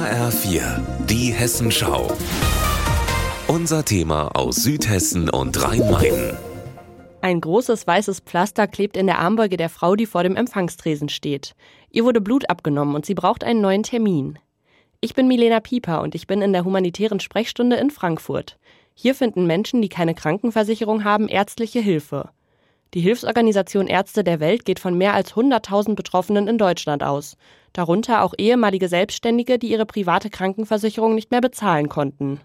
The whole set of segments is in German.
HR4, die Hessenschau. Unser Thema aus Südhessen und Rhein-Main. Ein großes weißes Pflaster klebt in der Armbeuge der Frau, die vor dem Empfangstresen steht. Ihr wurde Blut abgenommen und sie braucht einen neuen Termin. Ich bin Milena Pieper und ich bin in der humanitären Sprechstunde in Frankfurt. Hier finden Menschen, die keine Krankenversicherung haben, ärztliche Hilfe. Die Hilfsorganisation Ärzte der Welt geht von mehr als 100.000 Betroffenen in Deutschland aus, darunter auch ehemalige Selbstständige, die ihre private Krankenversicherung nicht mehr bezahlen konnten.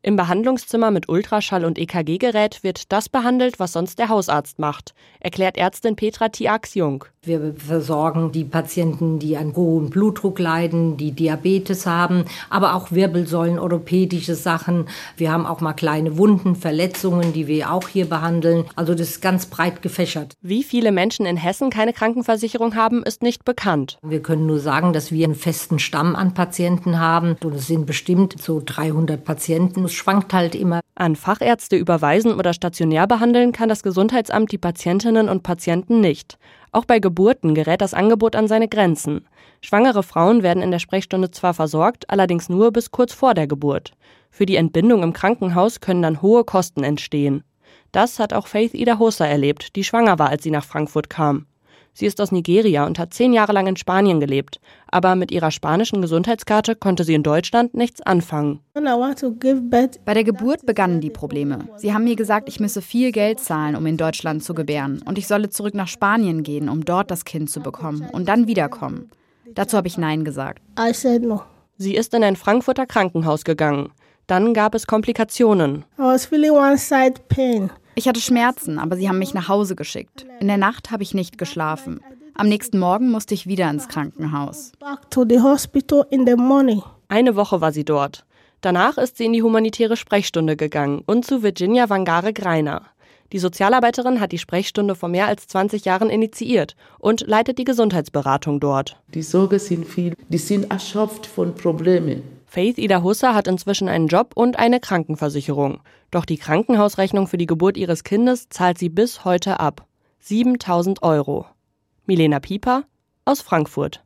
Im Behandlungszimmer mit Ultraschall- und EKG-Gerät wird das behandelt, was sonst der Hausarzt macht, erklärt Ärztin Petra Tiax-Jung. Wir versorgen die Patienten, die an hohem Blutdruck leiden, die Diabetes haben, aber auch Wirbelsäulen, orthopädische Sachen. Wir haben auch mal kleine Wunden, Verletzungen, die wir auch hier behandeln. Also das ist ganz breit gefächert. Wie viele Menschen in Hessen keine Krankenversicherung haben, ist nicht bekannt. Wir können nur sagen, dass wir einen festen Stamm an Patienten haben. Und es sind bestimmt so 300 Patienten. Es schwankt halt immer. An Fachärzte überweisen oder stationär behandeln kann das Gesundheitsamt die Patientinnen und Patienten nicht. Auch bei Geburten gerät das Angebot an seine Grenzen. Schwangere Frauen werden in der Sprechstunde zwar versorgt, allerdings nur bis kurz vor der Geburt. Für die Entbindung im Krankenhaus können dann hohe Kosten entstehen. Das hat auch Faith Ida Hossa erlebt, die schwanger war, als sie nach Frankfurt kam. Sie ist aus Nigeria und hat zehn Jahre lang in Spanien gelebt. Aber mit ihrer spanischen Gesundheitskarte konnte sie in Deutschland nichts anfangen. Bei der Geburt begannen die Probleme. Sie haben mir gesagt, ich müsse viel Geld zahlen, um in Deutschland zu gebären. Und ich solle zurück nach Spanien gehen, um dort das Kind zu bekommen und dann wiederkommen. Dazu habe ich Nein gesagt. Sie ist in ein Frankfurter Krankenhaus gegangen. Dann gab es Komplikationen. Ich hatte Schmerzen, aber sie haben mich nach Hause geschickt. In der Nacht habe ich nicht geschlafen. Am nächsten Morgen musste ich wieder ins Krankenhaus. Eine Woche war sie dort. Danach ist sie in die humanitäre Sprechstunde gegangen und zu Virginia Wangare Greiner. Die Sozialarbeiterin hat die Sprechstunde vor mehr als 20 Jahren initiiert und leitet die Gesundheitsberatung dort. Die Sorge sind viel, die sind erschöpft von Problemen. Faith Ida Husser hat inzwischen einen Job und eine Krankenversicherung. Doch die Krankenhausrechnung für die Geburt ihres Kindes zahlt sie bis heute ab. 7000 Euro. Milena Pieper aus Frankfurt.